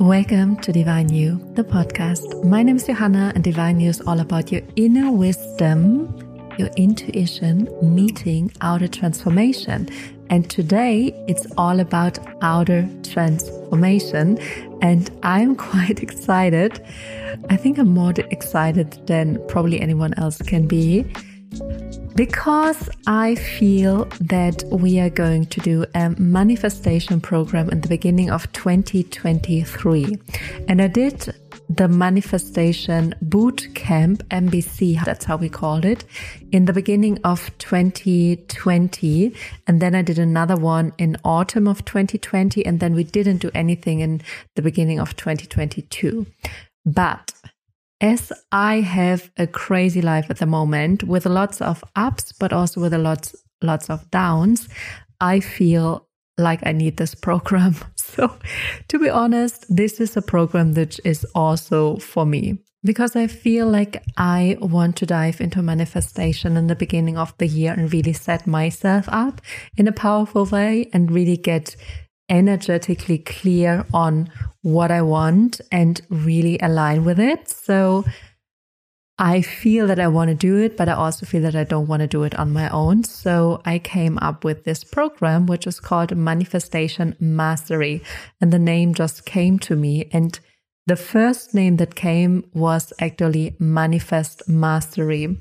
Welcome to Divine You, the podcast. My name is Johanna, and Divine You is all about your inner wisdom, your intuition meeting outer transformation. And today it's all about outer transformation. And I'm quite excited. I think I'm more excited than probably anyone else can be because I feel that we are going to do a manifestation program in the beginning of 2023. And I did the manifestation boot camp MBC, that's how we called it, in the beginning of 2020. And then I did another one in autumn of 2020. And then we didn't do anything in the beginning of 2022. But as I have a crazy life at the moment with lots of ups, but also with a lots, lots of downs, I feel like I need this program. So, to be honest, this is a program that is also for me because I feel like I want to dive into manifestation in the beginning of the year and really set myself up in a powerful way and really get energetically clear on what I want and really align with it. So I feel that I want to do it, but I also feel that I don't want to do it on my own. So I came up with this program, which is called Manifestation Mastery. And the name just came to me. And the first name that came was actually Manifest Mastery.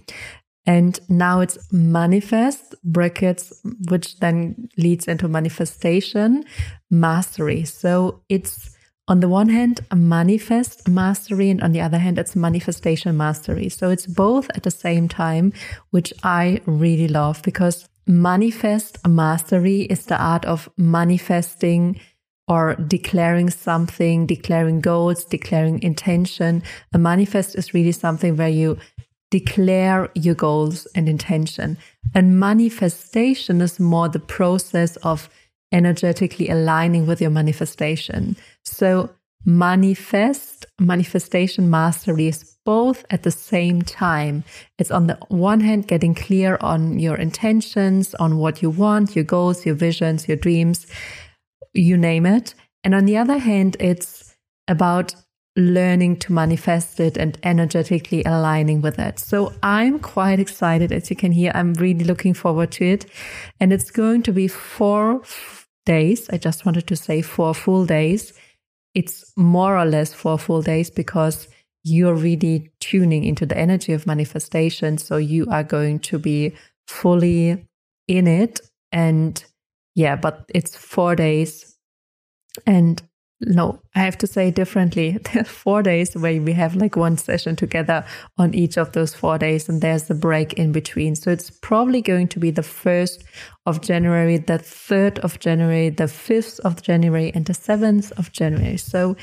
And now it's manifest brackets, which then leads into manifestation mastery. So it's on the one hand, a manifest mastery, and on the other hand, it's manifestation mastery. So it's both at the same time, which I really love because manifest mastery is the art of manifesting or declaring something, declaring goals, declaring intention. A manifest is really something where you declare your goals and intention. And manifestation is more the process of energetically aligning with your manifestation. So manifest, manifestation mastery is both at the same time. It's on the one hand, getting clear on your intentions, on what you want, your goals, your visions, your dreams, you name it. And on the other hand, it's about learning to manifest it and energetically aligning with it. So I'm quite excited. As you can hear, I'm really looking forward to it. And it's going to be four days. I just wanted to say four full days. It's more or less four full days because you're really tuning into the energy of manifestation. So you are going to be fully in it. And yeah, but it's four days. And no, I have to say differently. There are four days where we have like one session together on each of those four days, and there's a break in between. So it's probably going to be the 1st of January, the 3rd of January, the 5th of January, and the 7th of January. So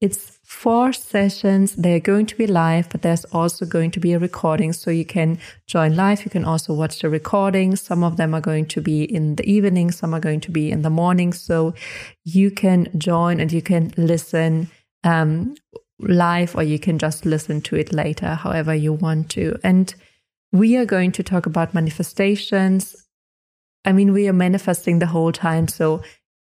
it's four sessions. They're going to be live, but there's also going to be a recording. So you can join live. You can also watch the recording. Some of them are going to be in the evening, some are going to be in the morning. So you can join and you can listen um, live or you can just listen to it later, however you want to. And we are going to talk about manifestations. I mean, we are manifesting the whole time. So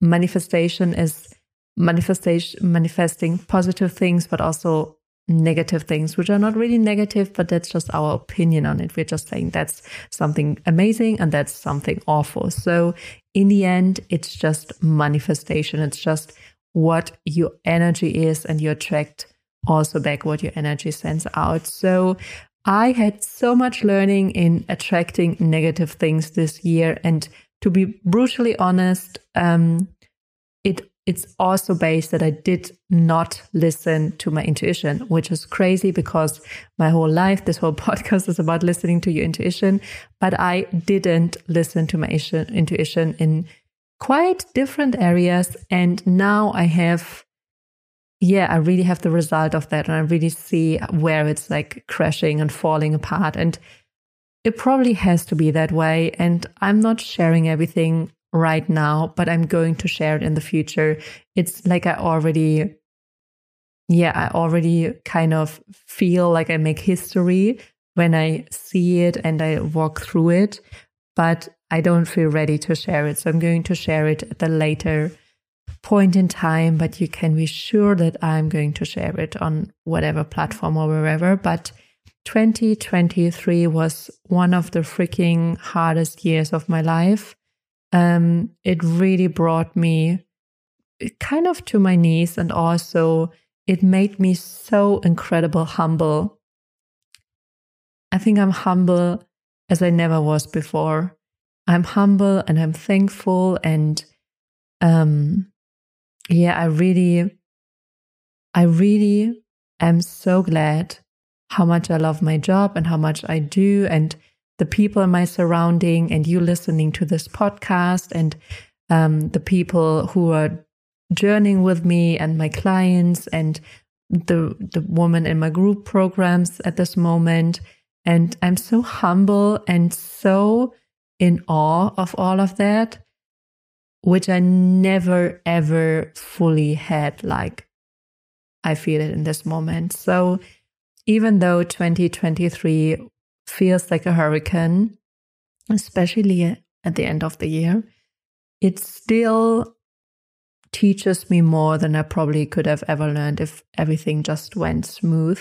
manifestation is manifestation manifesting positive things but also negative things which are not really negative but that's just our opinion on it. We're just saying that's something amazing and that's something awful. So in the end it's just manifestation. It's just what your energy is and you attract also back what your energy sends out. So i had so much learning in attracting negative things this year. And to be brutally honest um, it it's also based that I did not listen to my intuition, which is crazy because my whole life, this whole podcast is about listening to your intuition. But I didn't listen to my intuition in quite different areas. And now I have, yeah, I really have the result of that. And I really see where it's like crashing and falling apart. And it probably has to be that way. And I'm not sharing everything right now, but I'm going to share it in the future. It's like I already, yeah, I already kind of feel like I make history when I see it and I walk through it, but I don't feel ready to share it. So I'm going to share it at a later point in time, but you can be sure that I'm going to share it on whatever platform or wherever. But 2023 was one of the freaking hardest years of my life. Um, it really brought me kind of to my knees and also it made me so incredible humble. I think I'm humble as I never was before. I'm humble and I'm thankful and um yeah, I really I really am so glad how much I love my job and how much I do and the people in my surrounding and you listening to this podcast and um, the people who are journeying with me and my clients and the the woman in my group programs at this moment. And I'm so humble and so in awe of all of that which I never ever fully had like I feel it in this moment. So even though 2023 feels like a hurricane especially at the end of the year it still teaches me more than I probably could have ever learned if everything just went smooth.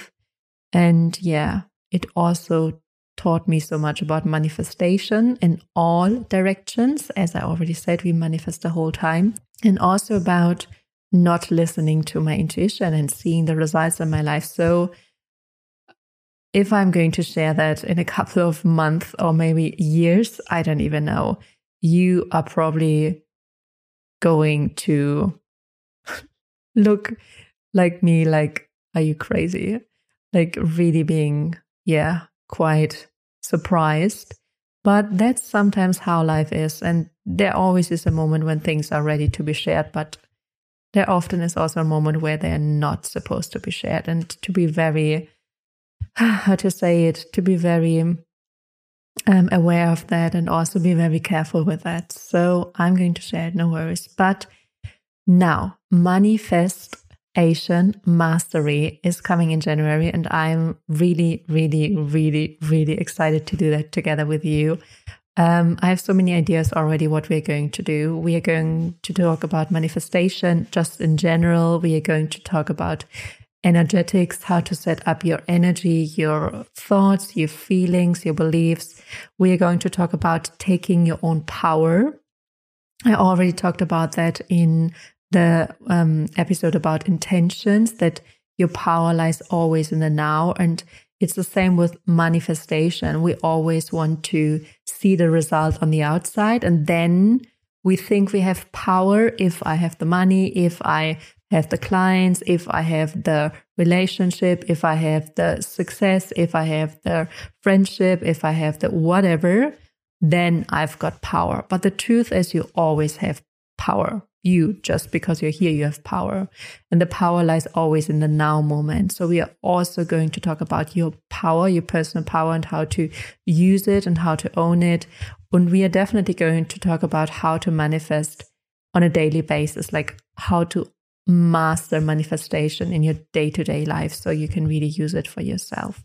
And yeah, it also taught me so much about manifestation in all directions. As I already said, we manifest the whole time. And also about not listening to my intuition and seeing the results in my life. So, if I'm going to share that in a couple of months or maybe years, I don't even know. You are probably going to look like me like are you crazy? Like really being yeah quite surprised. But that's sometimes how life is and there always is a moment when things are ready to be shared but there often is also a moment where they're not supposed to be shared. And to be very how to say it to be very um, aware of that and also be very careful with that. So I'm going to share it, no worries. But now, manifestation mastery is coming in January, and I'm really, really, really, really excited to do that together with you. Um, I have so many ideas already what we're going to do. We are going to talk about manifestation just in general. We are going to talk about energetics, how to set up your energy, your thoughts, your feelings, your beliefs. We are going to talk about taking your own power. I already talked about that in the um, episode about intentions, that your power lies always in the now. And it's the same with manifestation. We always want to see the result on the outside and then we think we have power if I have the money, if I have the clients, if I have the relationship, if I have the success, if I have the friendship, if I have the whatever, then I've got power. But the truth is, you always have power. You, just because you're here, you have power. And the power lies always in the now moment. So we are also going to talk about your power, your personal power, and how to use it and how to own it. And we are definitely going to talk about how to manifest on a daily basis, like how to master manifestation in your day to day life so you can really use it for yourself.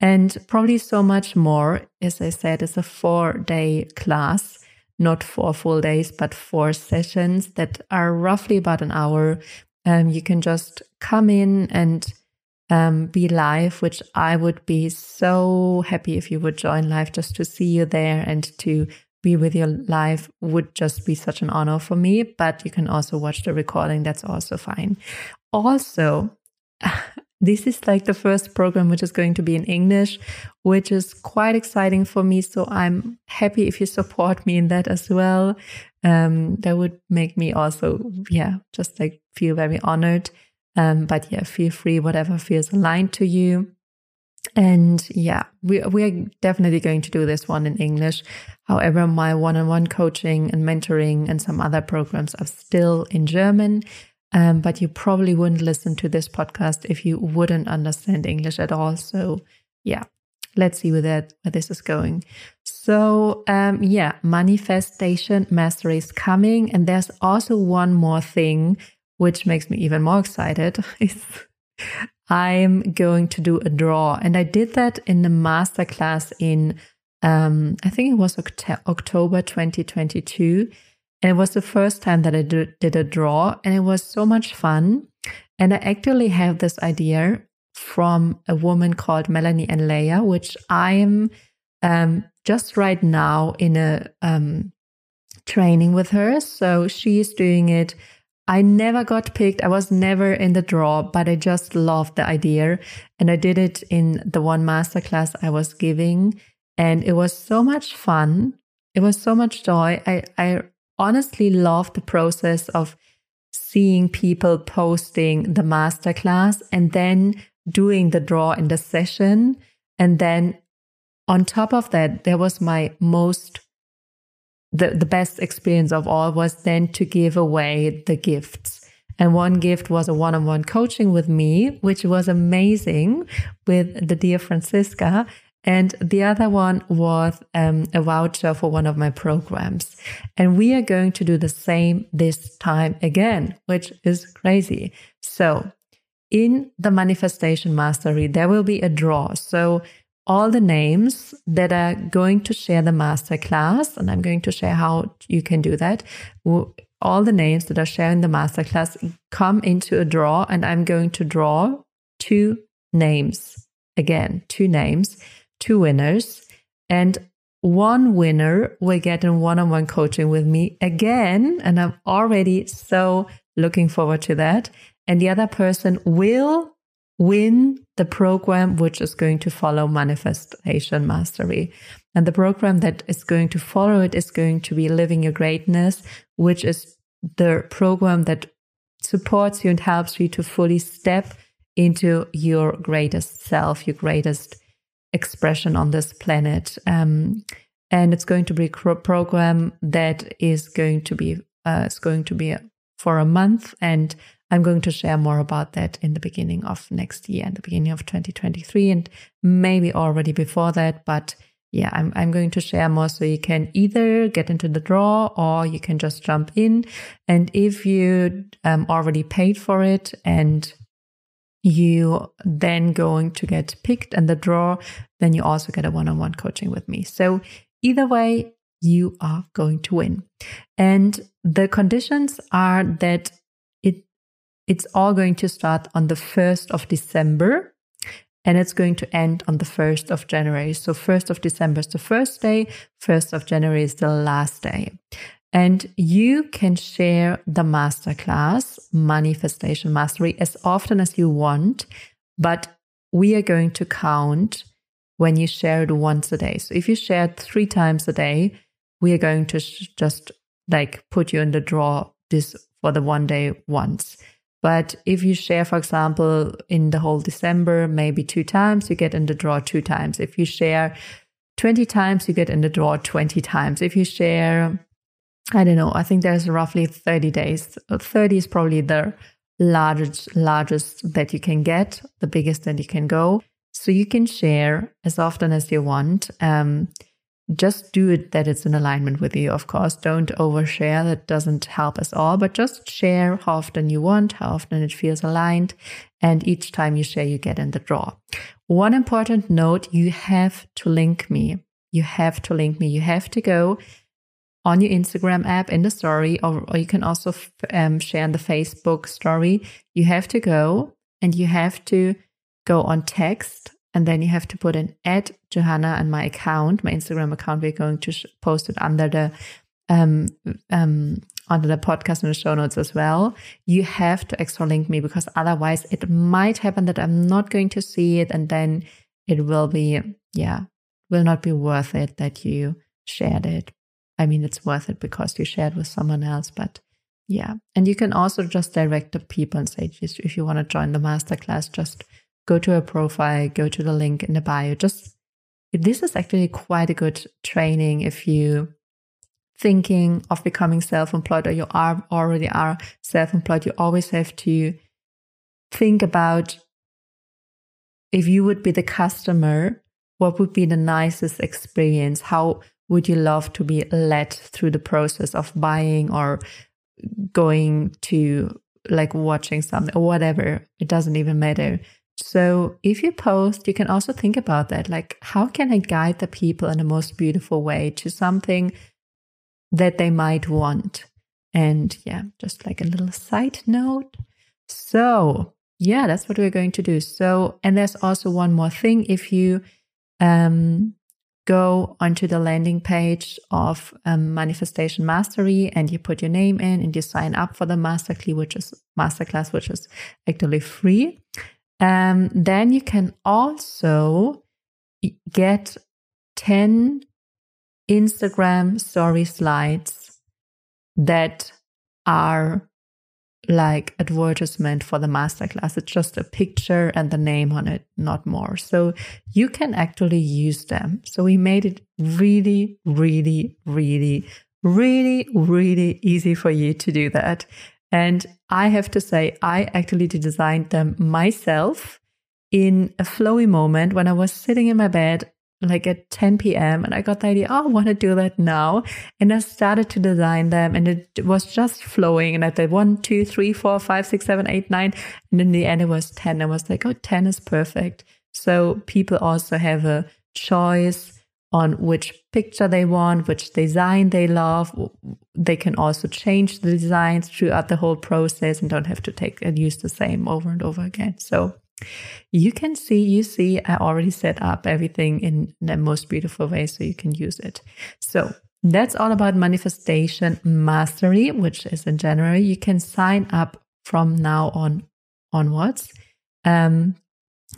And probably so much more. As I said, it's a four day class, not four full days, but four sessions that are roughly about an hour. Um, you can just come in and um, be live, which I would be so happy if you would join live just to see you there and to be with you live would just be such an honor for me. But you can also watch the recording, that's also fine. Also, this is like the first program which is going to be in English, which is quite exciting for me. So I'm happy if you support me in that as well. Um, that would make me also, yeah, just like feel very honored. Um, but yeah, feel free, whatever feels aligned to you. And yeah, we, we are definitely going to do this one in English. However, my one on one coaching and mentoring and some other programs are still in German. Um, but you probably wouldn't listen to this podcast if you wouldn't understand English at all. So, yeah, let's see where that where this is going. So, um, yeah, manifestation mastery is coming, and there's also one more thing which makes me even more excited. Is I'm going to do a draw. And I did that in the masterclass in, um, I think it was Oct- October 2022. And it was the first time that I did a draw, and it was so much fun. And I actually have this idea from a woman called Melanie Ann Layer, which I am um, just right now in a um, training with her. So she's doing it. I never got picked. I was never in the draw, but I just loved the idea. And I did it in the one masterclass I was giving. And it was so much fun. It was so much joy. I, I honestly loved the process of seeing people posting the masterclass and then doing the draw in the session. And then on top of that, there was my most the, the best experience of all was then to give away the gifts. And one gift was a one on one coaching with me, which was amazing with the dear Francisca. And the other one was um, a voucher for one of my programs. And we are going to do the same this time again, which is crazy. So in the manifestation mastery, there will be a draw. So all the names that are going to share the masterclass, and I'm going to share how you can do that. All the names that are sharing the masterclass come into a draw, and I'm going to draw two names again, two names, two winners, and one winner will get in one on one coaching with me again. And I'm already so looking forward to that. And the other person will win the program which is going to follow manifestation mastery. And the program that is going to follow it is going to be Living Your Greatness, which is the program that supports you and helps you to fully step into your greatest self, your greatest expression on this planet. Um, and it's going to be a program that is going to be uh, going to be for a month and I'm going to share more about that in the beginning of next year, in the beginning of 2023, and maybe already before that. But yeah, I'm, I'm going to share more so you can either get into the draw or you can just jump in. And if you um, already paid for it and you then going to get picked in the draw, then you also get a one on one coaching with me. So either way, you are going to win. And the conditions are that it it's all going to start on the 1st of December and it's going to end on the 1st of January. So 1st of December is the first day, 1st of January is the last day. And you can share the masterclass, Manifestation Mastery, as often as you want, but we are going to count when you share it once a day. So if you share it three times a day, we are going to sh- just like put you in the draw this for the one day once. But if you share, for example, in the whole December, maybe two times, you get in the draw two times. If you share 20 times, you get in the draw 20 times. If you share, I don't know, I think there's roughly 30 days. 30 is probably the largest, largest that you can get, the biggest that you can go. So you can share as often as you want. Um, just do it that it's in alignment with you, of course. Don't overshare. That doesn't help us all, but just share how often you want, how often it feels aligned. And each time you share, you get in the draw. One important note you have to link me. You have to link me. You have to go on your Instagram app in the story, or, or you can also um, share in the Facebook story. You have to go and you have to go on text and then you have to put in at Johanna and my account, my Instagram account. We're going to sh- post it under the um, um, under the podcast in the show notes as well. You have to extra link me because otherwise it might happen that I'm not going to see it, and then it will be yeah, will not be worth it that you shared it. I mean, it's worth it because you shared with someone else, but yeah. And you can also just direct the people and say, if you want to join the masterclass, just go to a profile, go to the link in the bio. Just this is actually quite a good training if you thinking of becoming self-employed or you are already are self-employed. You always have to think about if you would be the customer, what would be the nicest experience? How would you love to be led through the process of buying or going to like watching something or whatever? It doesn't even matter. So if you post, you can also think about that. Like, how can I guide the people in the most beautiful way to something that they might want. And yeah, just like a little side note. So, yeah, that's what we're going to do. So, and there's also one more thing. If you um, go onto the landing page of um, Manifestation Mastery and you put your name in and you sign up for the masterclass, which is masterclass, which is actually free. Um, then you can also get 10 Instagram story slides that are like advertisement for the masterclass. It's just a picture and the name on it, not more. So you can actually use them. So we made it really, really, really, really, really easy for you to do that. And I have to say, I actually designed them myself in a flowy moment when I was sitting in my bed like at 10 p.m. And I got the idea, oh, I want to do that now. And I started to design them and it was just flowing. And I did one, two, three, four, five, six, seven, eight, nine. And in the end, it was 10. I was like, oh, 10 is perfect. So people also have a choice on which picture they want, which design they love. They can also change the designs throughout the whole process and don't have to take and use the same over and over again. So you can see, you see, I already set up everything in the most beautiful way so you can use it. So that's all about manifestation mastery, which is in January. You can sign up from now on onwards. Um,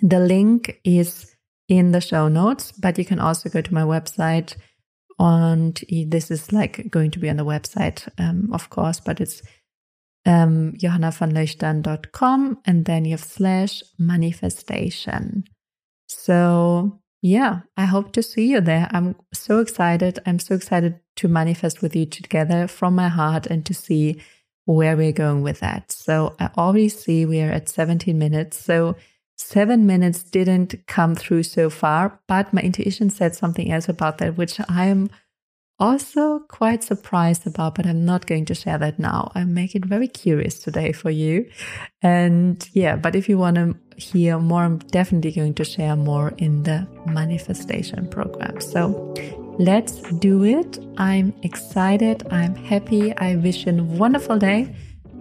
the link is in the show notes, but you can also go to my website. And this is like going to be on the website, um, of course, but it's um, johannavanleuchtern.com and then you have slash manifestation. So yeah, I hope to see you there. I'm so excited. I'm so excited to manifest with you together from my heart and to see where we're going with that. So I already see we are at 17 minutes. So seven minutes didn't come through so far, but my intuition said something else about that, which I am also quite surprised about, but I'm not going to share that now. I make it very curious today for you. And yeah, but if you want to hear more, I'm definitely going to share more in the manifestation program. So let's do it. I'm excited. I'm happy. I wish you a wonderful day.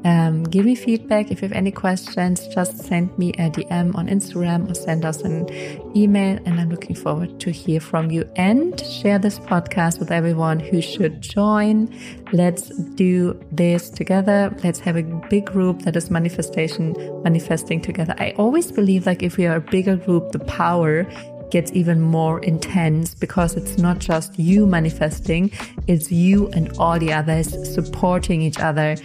Um, give me feedback. If you have any questions, just send me a DM on Instagram or send us an email. And I'm looking forward to hear from you and share this podcast with everyone who should join. Let's do this together. Let's have a big group that is manifestation, manifesting together. I always believe like if we are a bigger group, the power gets even more intense because it's not just you manifesting, it's you and all the others supporting each other,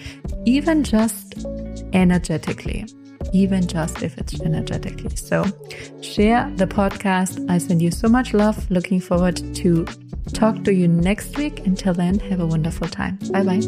even just energetically. Even just if it's energetically. So, share the podcast. I send you so much love. Looking forward to talk to you next week. Until then, have a wonderful time. Bye bye.